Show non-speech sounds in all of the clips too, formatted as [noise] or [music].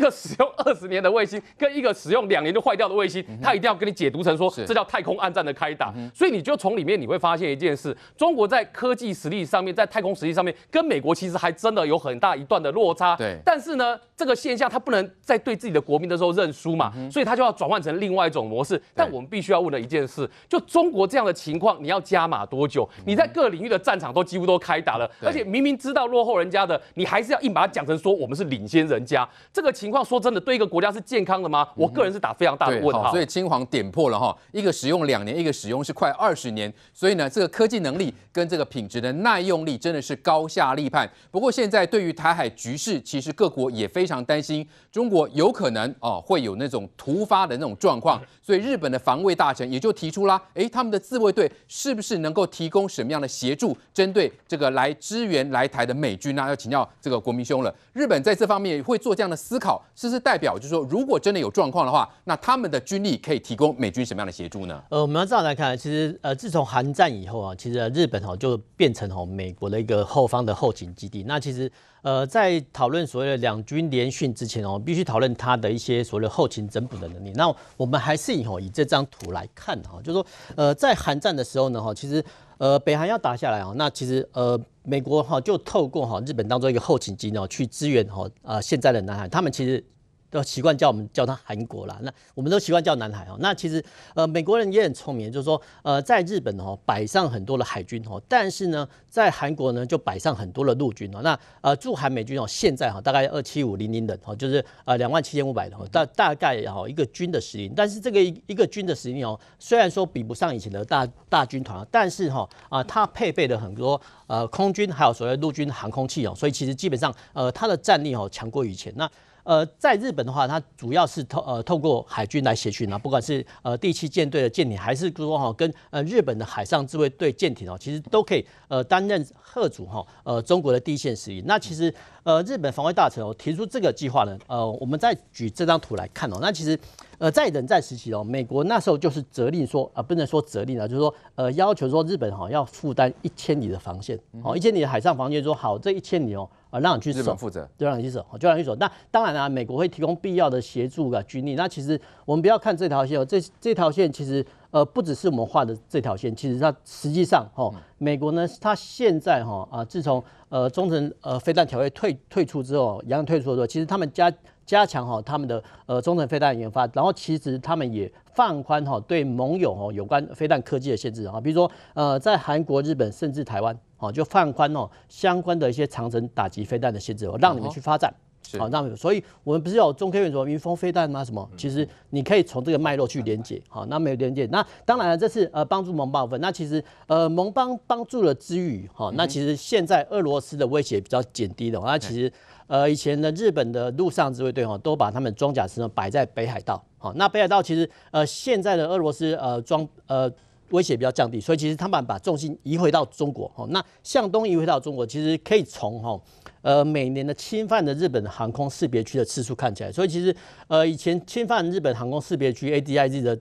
个使用二十年的卫星，跟一个使用两年就坏掉的卫星，他一定要跟你解读成说这叫太空暗战的开打。所以你就从里面你会发现一件事：中国在科技实力上面，在太空实力上面，跟美国其实还真的有很大一段的落差。对。但是呢，这个现象他不能在对自己的国民的时候认输嘛，所以他就要转换成另外一种模式。但我们必须要问的一件事，就中国这样的情况，你要加码多久？你在各领域的战场都几乎都开打了，而且明明知道落后人家的，你还是要硬把它讲成说我们是领先人家。这个情况说真的，对一个国家是健康的吗？我个人是打非常大的问号。所以金黄点破了哈，一个使用两年，一个使用是快二十年。所以呢，这个科技能力跟这个品质的耐用力真的是高下立判。不过现在对于台海局势，其实各国也非常担心，中国有可能哦会有那种突发的那种状况。所以日本的防卫大臣也就提出啦，诶，他们的自卫队是不是能够提供什么样的协助，针对这个来支援来台的美军呢？要请教这个国民兄了。日本在这方面会做这样的思考，是不是代表就是说，如果真的有状况的话，那他们的军力可以提供美军什么样的协助呢？呃，我们要这样来看，其实呃，自从韩战以后啊，其实日本哦就变成哦美国的一个后方的后勤基地。那其实呃，在讨论所谓的两军联训之前哦，必须讨论它的一些所谓的后勤整补的能力。那我们还是以哦以这张图来看哈，就是说呃，在韩战的时候呢哈，其实呃北韩要打下来啊，那其实呃。美国哈就透过哈日本当中一个后勤机呢去支援哈啊现在的南海，他们其实都习惯叫我们叫他韩国啦，那我们都习惯叫南海哦。那其实呃美国人也很聪明，就是说呃在日本哦摆上很多的海军哦，但是呢在韩国呢就摆上很多的陆军哦。那呃驻韩美军哦现在哈大概二七五零零人哈，就是呃两万七千五百人，大大概哈一个军的实力。但是这个一一个军的实力哦，虽然说比不上以前的大大军团，但是哈啊它配备的很多。呃，空军还有所谓陆军航空器哦，所以其实基本上，呃，它的战力哦强过以前。那呃，在日本的话，它主要是透呃透过海军来协训啊，不管是呃第七舰队的舰艇，还是说哈跟呃日本的海上自卫队舰艇哦，其实都可以呃担任贺主哈呃中国的第一线实力。那其实呃日本防卫大臣哦提出这个计划呢，呃，我们再举这张图来看哦，那其实。呃，在冷战时期哦，美国那时候就是责令说，呃，不能说责令啊，就是说，呃，要求说日本哈要负担一千里的防线，哦，一千里的海上防线，说好这一千里哦，啊，让你去守，日本负责，就让你去守，就让你去守。那当然啊，美国会提供必要的协助啊，军力。那其实我们不要看这条线哦，这这条线其实呃不只是我们画的这条线，其实它实际上哈，美国呢，它现在哈啊，自从呃中程呃飞弹条约退退出之后，洋退出之后，其实他们加。加强哈他们的呃中程飞弹研发，然后其实他们也放宽哈对盟友哦有关飞弹科技的限制啊，比如说呃在韩国、日本甚至台湾哦就放宽哦相关的一些长程打击飞弹的限制哦，让你们去发展好，那所以我们不是有中科院什么云峰飞弹吗？什么？其实你可以从这个脉络去连接好，那没有连接，那当然了，这是呃帮助盟邦分。那其实呃盟邦帮助了之余哈，那其实现在俄罗斯的威胁比较减低了，那其实。呃，以前的日本的陆上自卫队哈，都把他们装甲车摆在北海道。好，那北海道其实呃，现在的俄罗斯呃装呃威胁比较降低，所以其实他们把重心移回到中国。哈，那向东移回到中国，其实可以从哈呃每年的侵犯的日本航空识别区的次数看起来，所以其实呃以前侵犯日本航空识别区 ADIZ 的。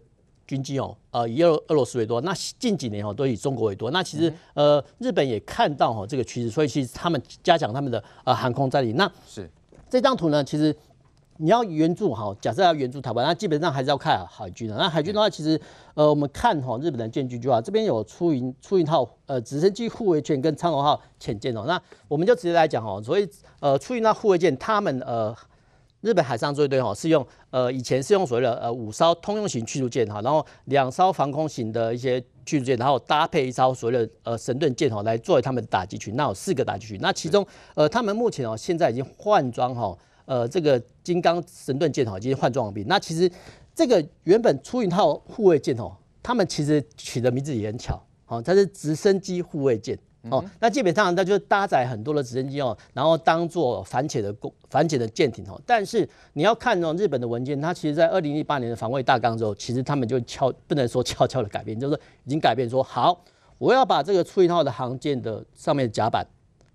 军机哦，呃，以俄俄罗斯为多，那近几年哦都以中国为多。那其实呃，日本也看到哈这个趋势，所以其实他们加强他们的呃航空战力。那是这张图呢，其实你要援助哈，假设要援助台湾，那基本上还是要看海军的。那海军的话，其实呃，我们看哈日本的舰军就好，这边有出云出云号呃直升机护卫舰跟苍龙号潜舰哦。那我们就直接来讲哈，所以呃出云号护卫舰他们呃。日本海上自卫队哈是用呃以前是用所谓的呃五艘通用型驱逐舰哈，然后两艘防空型的一些驱逐舰，然后搭配一艘所谓的呃神盾舰哈来作为他们的打击群，那有四个打击群，那其中呃他们目前哦现在已经换装哈呃这个金刚神盾舰哈已经换装完毕，那其实这个原本出云号护卫舰哦，他们其实取的名字也很巧，哦它是直升机护卫舰。哦，那基本上它就是搭载很多的直升机哦，然后当做反潜的攻反潜的舰艇哦。但是你要看哦，日本的文件，它其实在二零一八年的防卫大纲之后，其实他们就悄不能说悄悄的改变，就是说已经改变说好，我要把这个出云号的航舰的上面的甲板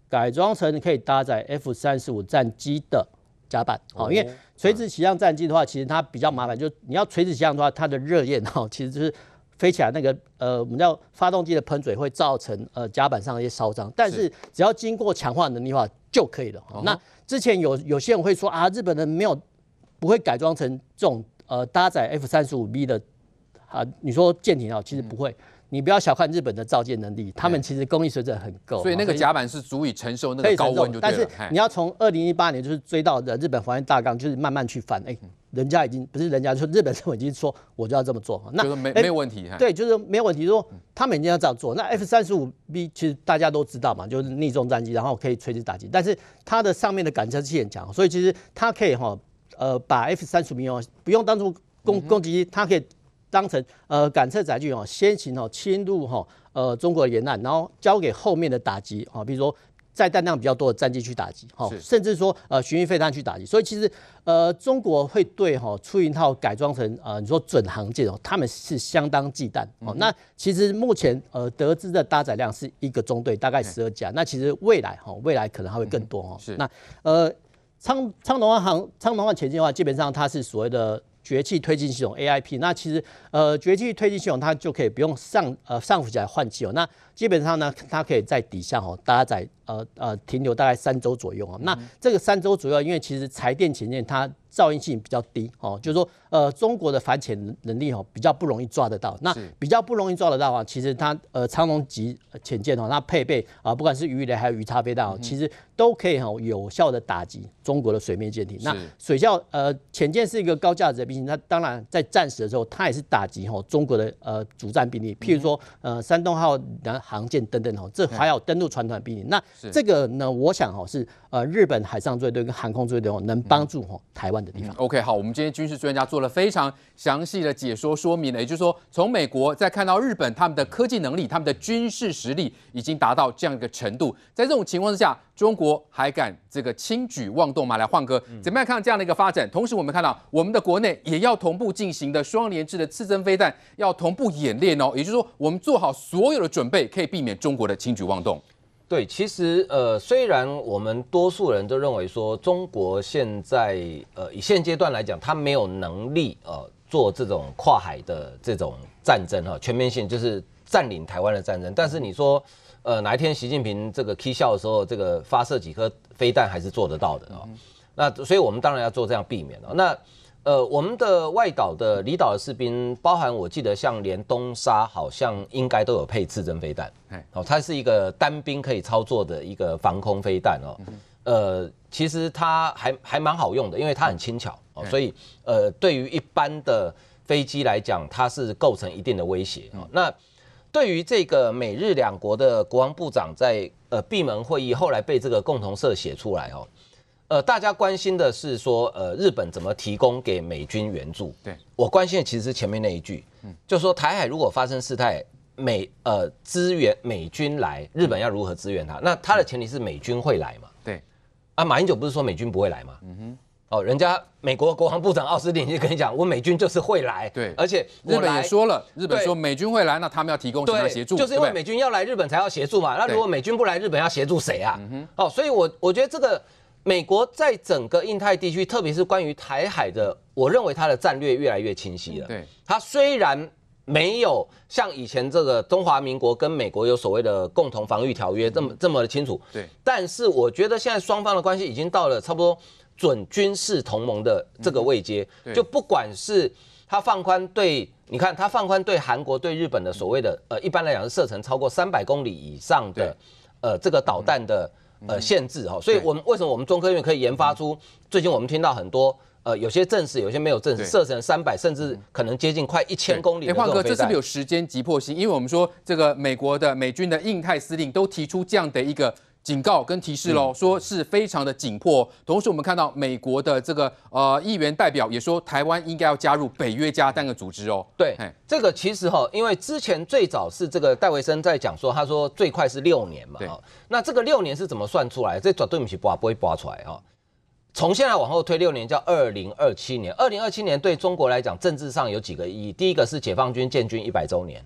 改装成可以搭载 F 三十五战机的甲板哦，因为垂直起降战机的话，其实它比较麻烦，就你要垂直起降的话，它的热焰哈，[laughs] 其实就是。飞起来那个呃，我们叫发动机的喷嘴会造成呃甲板上的一些烧伤，但是只要经过强化能力的话就可以了。那之前有有些人会说啊，日本人没有不会改装成这种呃搭载 F 三十五 B 的啊，你说舰艇啊，其实不会。嗯你不要小看日本的造舰能力，他们其实工艺水准很够，所以那个甲板是足以承受那个高温就。但是你要从二零一八年就是追到的日本防卫大纲，就是慢慢去翻。哎，人家已经不是人家说日本政府已经说我就要这么做，那就是没没有问题。对，就是没有问题。说他们已经要这样做。那 F 三十五 B 其实大家都知道嘛，就是逆重战机，然后可以垂直打击，但是它的上面的感测器很强，所以其实它可以哈呃把 F 三十五 B 哦不用当做攻攻击机，它可以当成呃感测载具哦先行哦侵入哈。呃，中国的沿岸，然后交给后面的打击啊，比如说载弹量比较多的战机去打击，哈，甚至说呃巡弋飞弹去打击。所以其实呃，中国会对哈出云号改装成呃你说准航舰哦，他们是相当忌惮哦。那其实目前呃得知的搭载量是一个中队，大概十二架。那其实未来哈，未来可能还会更多哦。是。那呃，苍苍龙号航苍龙号前进的话，基本上它是所谓的。绝气推进系统 AIP，那其实呃绝气推进系统它就可以不用上呃上浮起来换气哦，那基本上呢，它可以在底下哦搭载呃呃停留大概三周左右哦，那这个三周左右，因为其实柴电潜舰它噪音性比较低哦，就是说呃中国的反潜能力哦比较不容易抓得到，那比较不容易抓得到啊，其实它呃苍龙级潜舰哦，它配备啊不管是鱼雷还有鱼叉飞弹哦，其实都可以哈有效的打击中国的水面舰艇。那水下呃潜舰是一个高价值的兵器，那当然在战时的时候，它也是打击哈中国的呃主战兵力，譬如说呃山东号的航舰等等哦，这还有登陆船团兵力。那这个呢，我想哦是呃日本海上自卫队跟航空自卫队哦能帮助哦台湾。嗯、OK，好，我们今天军事专家做了非常详细的解说说明了，也就是说，从美国再看到日本，他们的科技能力、他们的军事实力已经达到这样一个程度，在这种情况之下，中国还敢这个轻举妄动吗？来，换哥，怎么样看这样的一个发展？同时，我们看到我们的国内也要同步进行的双联制的刺针飞弹要同步演练哦，也就是说，我们做好所有的准备，可以避免中国的轻举妄动。对，其实呃，虽然我们多数人都认为说中国现在呃以现阶段来讲，它没有能力呃做这种跨海的这种战争哈，全面性就是占领台湾的战争。但是你说呃哪一天习近平这个 K 笑的时候，这个发射几颗飞弹还是做得到的啊？那所以我们当然要做这样避免了。那呃，我们的外岛的离岛的士兵，包含我记得像连东沙，好像应该都有配刺针飞弹。哦，它是一个单兵可以操作的一个防空飞弹哦。呃，其实它还还蛮好用的，因为它很轻巧哦，所以呃，对于一般的飞机来讲，它是构成一定的威胁哦。那对于这个美日两国的国防部长在呃闭门会议后来被这个共同社写出来哦。呃，大家关心的是说，呃，日本怎么提供给美军援助？对，我关心的其实是前面那一句，嗯，就说台海如果发生事态，美呃支援美军来，日本要如何支援他？那他的前提是美军会来嘛？对，啊，马英九不是说美军不会来吗？嗯哼，哦，人家美国国防部长奥斯汀就跟你讲，我美军就是会来，对，而且日本也说了，日本说美军会来，那他们要提供什么协助？就是因为美军要来，日本才要协助嘛。那如果美军不来，日本要协助谁啊？嗯，哦，所以我我觉得这个。美国在整个印太地区，特别是关于台海的，我认为它的战略越来越清晰了。对，它虽然没有像以前这个中华民国跟美国有所谓的共同防御条约这么这么的清楚。对，但是我觉得现在双方的关系已经到了差不多准军事同盟的这个位阶。就不管是他放宽对，你看他放宽对韩国、对日本的所谓的呃，一般来讲是射程超过三百公里以上的呃这个导弹的。呃，限制哈，所以我们为什么我们中科院可以研发出？最近我们听到很多呃，有些证实，有些没有证实，射程三百甚至可能接近快一千公里的。哎，晃哥，这是不是有时间急迫性？因为我们说这个美国的美军的印太司令都提出这样的一个。警告跟提示喽，说是非常的紧迫。同时，我们看到美国的这个呃议员代表也说，台湾应该要加入北约加单个组织哦。对，这个其实哈，因为之前最早是这个戴维森在讲说，他说最快是六年嘛。对。那这个六年是怎么算出来？这绝对不是不不会拔出来哈。从现在往后推六年，叫二零二七年。二零二七年对中国来讲，政治上有几个意义。第一个是解放军建军一百周年。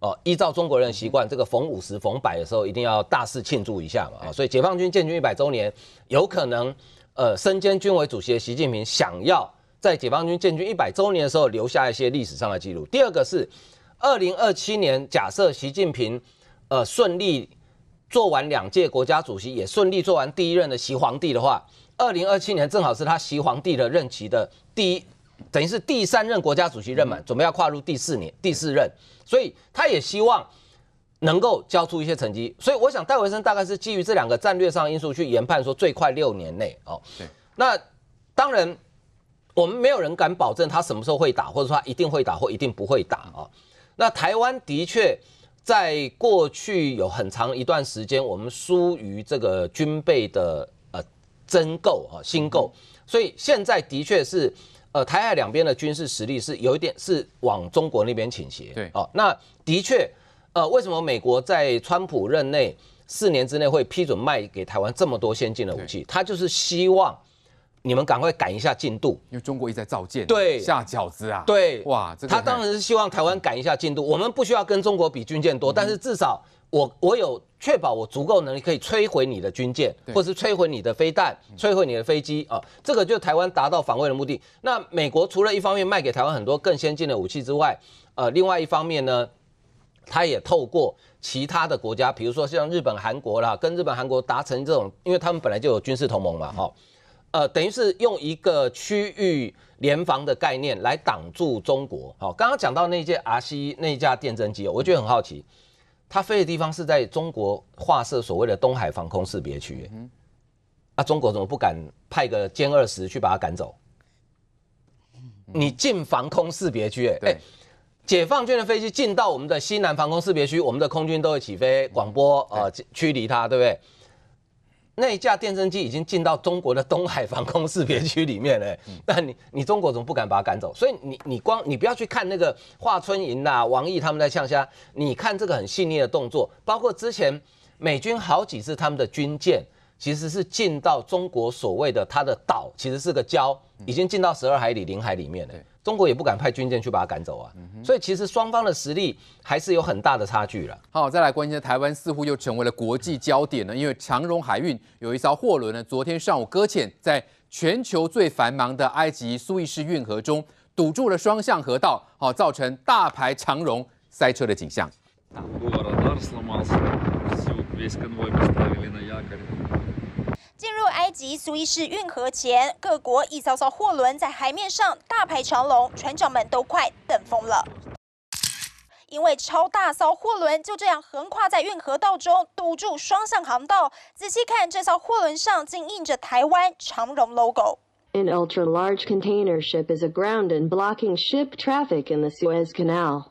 哦，依照中国人的习惯，这个逢五十、逢百的时候，一定要大肆庆祝一下嘛。啊，所以解放军建军一百周年，有可能，呃，身兼军委主席的习近平想要在解放军建军一百周年的时候留下一些历史上的记录。第二个是，二零二七年，假设习近平，呃，顺利做完两届国家主席，也顺利做完第一任的习皇帝的话，二零二七年正好是他习皇帝的任期的第一，等于是第三任国家主席任满，准备要跨入第四年第四任，所以他也希望能够交出一些成绩。所以我想戴维森大概是基于这两个战略上因素去研判说，最快六年内哦。对。那当然，我们没有人敢保证他什么时候会打，或者说他一定会打或一定不会打啊。那台湾的确在过去有很长一段时间，我们疏于这个军备的呃。增购啊，新购，所以现在的确是，呃，台海两边的军事实力是有一点是往中国那边倾斜。对，哦，那的确，呃，为什么美国在川普任内四年之内会批准卖给台湾这么多先进的武器？他就是希望你们赶快赶一下进度，因为中国一直在造舰，对，下饺子啊，对，哇，这个，他当然是希望台湾赶一下进度。我们不需要跟中国比军舰多，嗯，但是至少。我我有确保我足够能力可以摧毁你的军舰，或是摧毁你的飞弹，摧毁你的飞机啊，这个就台湾达到防卫的目的。那美国除了一方面卖给台湾很多更先进的武器之外，呃，另外一方面呢，他也透过其他的国家，比如说像日本、韩国啦，跟日本、韩国达成这种，因为他们本来就有军事同盟嘛，哈，呃，等于是用一个区域联防的概念来挡住中国。好，刚刚讲到那架 RC 那架电侦机，我觉得很好奇。它飞的地方是在中国划设所谓的东海防空识别区，嗯，啊，中国怎么不敢派个歼二十去把它赶走？你进防空识别区，哎，解放军的飞机进到我们的西南防空识别区，我们的空军都会起飞广播，呃，驱离它，对不对？那一架电侦机已经进到中国的东海防空识别区里面了，那你你中国怎么不敢把它赶走？所以你你光你不要去看那个华春莹呐、王毅他们在呛虾，你看这个很细腻的动作，包括之前美军好几次他们的军舰其实是进到中国所谓的它的岛，其实是个礁，已经进到十二海里领海里面了。中国也不敢派军舰去把他赶走啊，所以其实双方的实力还是有很大的差距了。好，再来关心台湾似乎又成为了国际焦点呢，因为长荣海运有一艘货轮呢，昨天上午搁浅在全球最繁忙的埃及苏伊士运河中，堵住了双向河道，好，造成大排长荣塞车的景象。入埃及苏伊士运河前，各国一艘艘货轮在海面上大排长龙，船长们都快等疯了。因为超大艘货轮就这样横跨在运河道中，堵住双向航道。仔细看，这艘货轮上竟印着台湾长荣 logo。An ultra large container ship is aground, blocking ship traffic in the Suez Canal.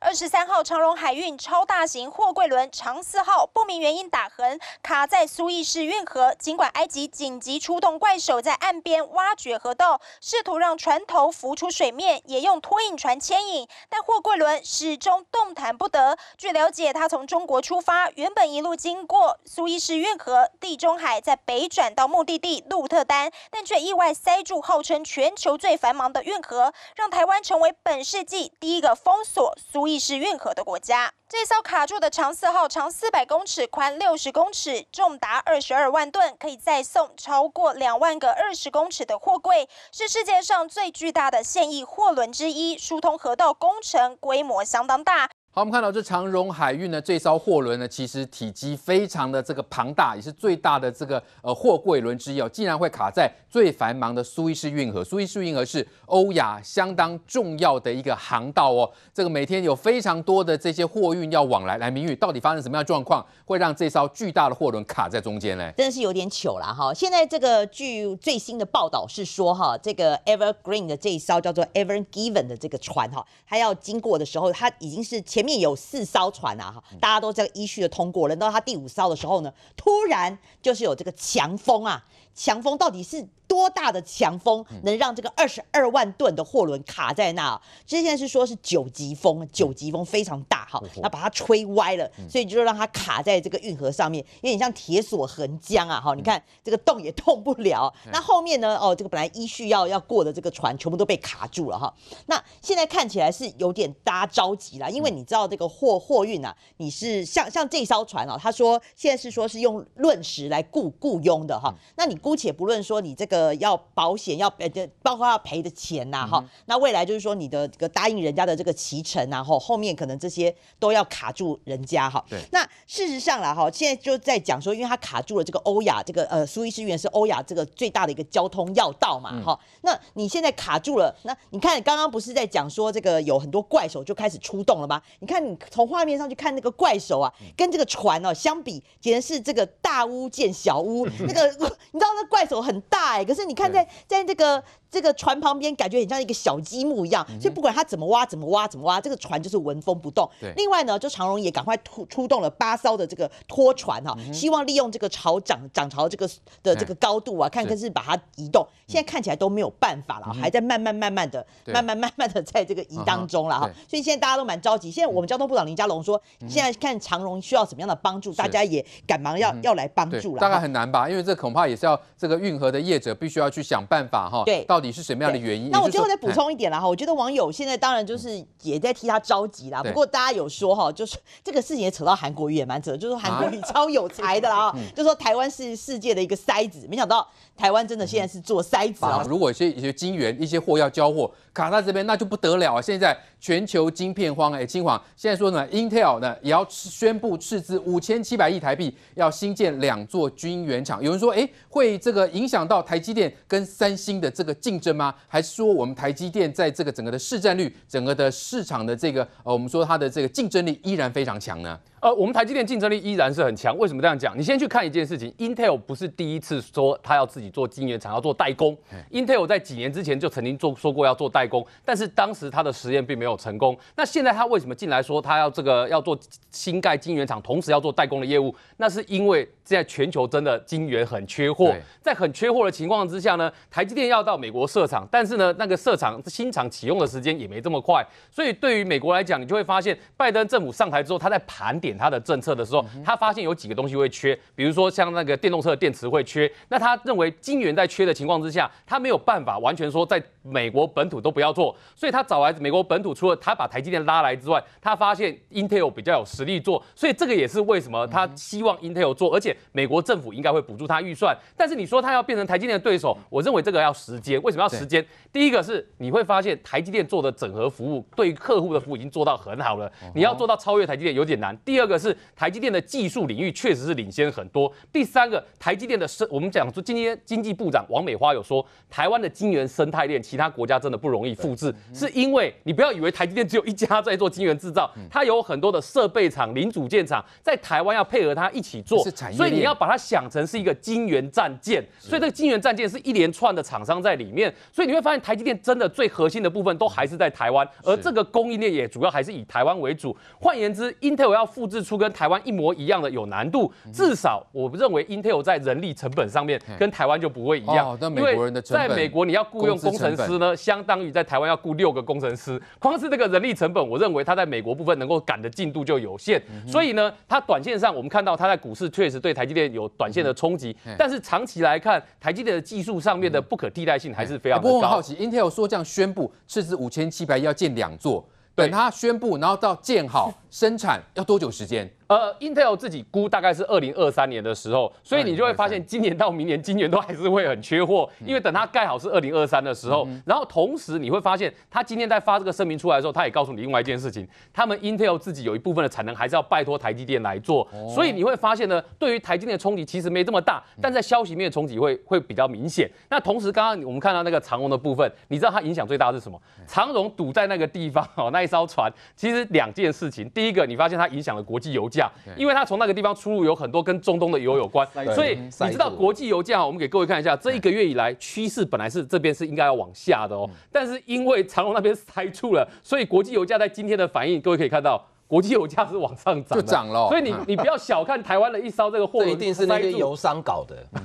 二十三号长荣海运超大型货柜轮长四号不明原因打横卡在苏伊士运河，尽管埃及紧急出动怪手在岸边挖掘河道，试图让船头浮出水面，也用拖引船牵引，但货柜轮始终动弹不得。据了解，它从中国出发，原本一路经过苏伊士运河、地中海，在北转到目的地鹿特丹，但却意外塞住号称全球最繁忙的运河，让台湾成为本世纪第一个封锁苏。苏伊士运河的国家，这艘卡住的长四号长四百公尺，宽六十公尺，重达二十二万吨，可以再送超过两万个二十公尺的货柜，是世界上最巨大的现役货轮之一。疏通河道工程规模相当大。好，我们看到这长荣海运呢，这艘货轮呢，其实体积非常的这个庞大，也是最大的这个呃货柜轮之一哦，竟然会卡在最繁忙的苏伊士运河。苏伊士运河是欧亚相当重要的一个航道哦，这个每天有非常多的这些货运要往来。来，明玉，到底发生什么样的状况，会让这艘巨大的货轮卡在中间呢？真的是有点糗了哈。现在这个据最新的报道是说哈，这个 Evergreen 的这一艘叫做 Ever Given 的这个船哈，它要经过的时候，它已经是前面有四艘船啊，哈，大家都这个依序的通过，轮到他第五艘的时候呢，突然就是有这个强风啊，强风到底是？多大的强风能让这个二十二万吨的货轮卡在那？之前是说是九级风，九级风非常大哈，那把它吹歪了，所以就让它卡在这个运河上面，有点像铁索横江啊哈！你看这个动也动不了。那后面呢？哦，这个本来依序要要过的这个船全部都被卡住了哈。那现在看起来是有点大家着急了，因为你知道这个货货运啊，你是像像这艘船啊，他说现在是说是用论时来雇雇佣的哈，那你姑且不论说你这个要保险要呃包括要赔的钱呐哈，那未来就是说你的这个答应人家的这个期程啊，后后面可能这些都要卡住人家哈。对。那事实上啦哈，现在就在讲说，因为他卡住了这个欧亚这个呃苏伊士运河是欧亚这个最大的一个交通要道嘛哈，那你现在卡住了，那你看刚刚不是在讲说这个有很多怪手就开始出动了吗？你看你从画面上去看那个怪手啊，跟这个船哦相比，简直是这个大巫见小巫。那个 [laughs] 你知道那怪手很大哎，可是你看在在这个。这个船旁边感觉很像一个小积木一样，所以不管他怎么挖、怎么挖、怎么挖，这个船就是纹风不动。对。另外呢，就长荣也赶快出出动了八艘的这个拖船哈，希望利用这个潮涨涨潮这个的这个高度啊，看看是把它移动。现在看起来都没有办法了，还在慢慢慢慢的、慢慢慢慢的在这个移当中了哈。所以现在大家都蛮着急。现在我们交通部长林佳龙说，现在看长荣需要什么样的帮助，大家也赶忙要要来帮助了。大概很难吧，因为这恐怕也是要这个运河的业者必须要去想办法哈。对。到底是什么样的原因？那我最后再补充一点啦哈，我觉得网友现在当然就是也在替他着急啦。不过大家有说哈，就是这个事情也扯到韩国瑜也蛮扯，就是说韩国瑜超有才的啦，[laughs] 就说台湾是世界的一个筛子，没想到台湾真的现在是做筛子啊。如果一些一些金元一些货要交货卡在这边，那就不得了啊！现在全球晶片荒哎，金黄现在说呢，Intel 呢也要宣布斥资五千七百亿台币要新建两座晶圆厂。有人说哎，会这个影响到台积电跟三星的这个竞争吗？还是说我们台积电在这个整个的市占率、整个的市场的这个呃，我们说它的这个竞争力依然非常强呢？呃，我们台积电竞争力依然是很强。为什么这样讲？你先去看一件事情，Intel 不是第一次说他要自己做晶圆厂，要做代工。Intel 在几年之前就曾经做说过要做代工，但是当时他的实验并没有成功。那现在他为什么进来说他要这个要做新盖晶圆厂，同时要做代工的业务？那是因为现在全球真的晶圆很缺货，在很缺货的情况之下呢，台积电要到美国设厂，但是呢，那个设厂新厂启用的时间也没这么快。所以对于美国来讲，你就会发现拜登政府上台之后，他在盘点。点他的政策的时候，他发现有几个东西会缺，比如说像那个电动车的电池会缺。那他认为晶圆在缺的情况之下，他没有办法完全说在美国本土都不要做，所以他找来美国本土，除了他把台积电拉来之外，他发现 Intel 比较有实力做，所以这个也是为什么他希望 Intel 做，而且美国政府应该会补助他预算。但是你说他要变成台积电的对手，我认为这个要时间。为什么要时间？第一个是你会发现台积电做的整合服务，对客户的服务已经做到很好了，你要做到超越台积电有点难。第二个是台积电的技术领域确实是领先很多。第三个，台积电的生，我们讲说今天经济部长王美花有说，台湾的晶圆生态链，其他国家真的不容易复制，是因为你不要以为台积电只有一家在做晶圆制造，它有很多的设备厂、零组件厂在台湾要配合它一起做，所以你要把它想成是一个晶圆战舰，所以这个晶圆战舰是一连串的厂商在里面，所以你会发现台积电真的最核心的部分都还是在台湾，而这个供应链也主要还是以台湾为主。换言之，Intel 要复制出跟台湾一模一样的有难度，至少我认为 Intel 在人力成本上面跟台湾就不会一样，因为在美国你要雇佣工程师呢，相当于在台湾要雇六个工程师，光是这个人力成本，我认为它在美国部分能够赶的进度就有限，所以呢，它短线上我们看到它在股市确实对台积电有短线的冲击，但是长期来看，台积电的技术上面的不可替代性还是非常高。不过我很好奇，Intel 说这样宣布斥资五千七百亿要建两座，等它宣布，然后到建好生产要多久时间？呃，Intel 自己估大概是二零二三年的时候，所以你就会发现今年到明年，今年都还是会很缺货，因为等它盖好是二零二三的时候。然后同时你会发现，他今天在发这个声明出来的时候，他也告诉你另外一件事情，他们 Intel 自己有一部分的产能还是要拜托台积电来做。所以你会发现呢，对于台积电的冲击其实没这么大，但在消息面的冲击会会比较明显。那同时刚刚我们看到那个长荣的部分，你知道它影响最大的是什么？长荣堵在那个地方哦，那一艘船其实两件事情，第一个你发现它影响了国际油价，因为它从那个地方出入有很多跟中东的油有关，所以你知道国际油价，我们给各位看一下，这一个月以来趋势本来是这边是应该要往下的哦，但是因为长隆那边塞住了，所以国际油价在今天的反应，各位可以看到。国际油价是往上涨，就涨了。所以你你不要小看台湾的一艘这个货轮，[laughs] 这一定是那些油商搞的，[laughs]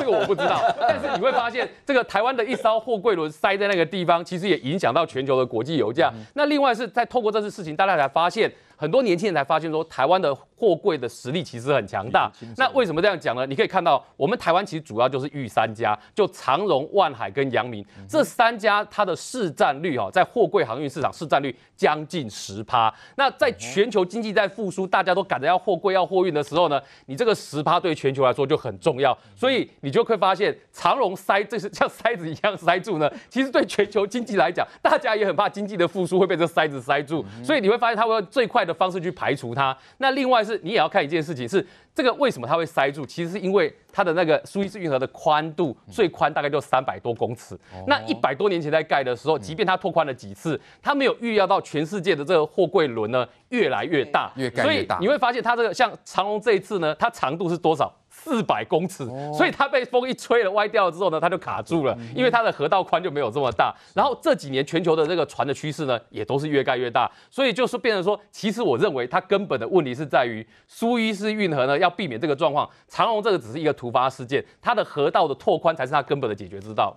这个我不知道。[laughs] 但是你会发现，这个台湾的一艘货柜轮塞在那个地方，其实也影响到全球的国际油价。那另外是在透过这次事情，大家才发现。很多年轻人才发现说，台湾的货柜的实力其实很强大。那为什么这样讲呢？你可以看到，我们台湾其实主要就是玉三家，就长荣、万海跟阳明这三家，它的市占率哈，在货柜航运市场市占率将近十趴。那在全球经济在复苏，大家都赶着要货柜要货运的时候呢，你这个十趴对全球来说就很重要。所以你就会发现，长荣塞这是像塞子一样塞住呢，其实对全球经济来讲，大家也很怕经济的复苏会被这塞子塞住。所以你会发现，它会最快的方式去排除它。那另外是你也要看一件事情是。这个为什么它会塞住？其实是因为它的那个苏伊士运河的宽度最宽大概就三百多公尺。那一百多年前在盖的时候，即便它拓宽了几次，它没有预料到全世界的这个货柜轮呢越来越大，越盖越大。所以你会发现它这个像长隆这一次呢，它长度是多少？四百公尺，所以它被风一吹了歪掉了之后呢，它就卡住了，因为它的河道宽就没有这么大。然后这几年全球的这个船的趋势呢，也都是越盖越大，所以就是变成说，其实我认为它根本的问题是在于苏伊士运河呢，要避免这个状况。长隆这个只是一个突发事件，它的河道的拓宽才是它根本的解决之道。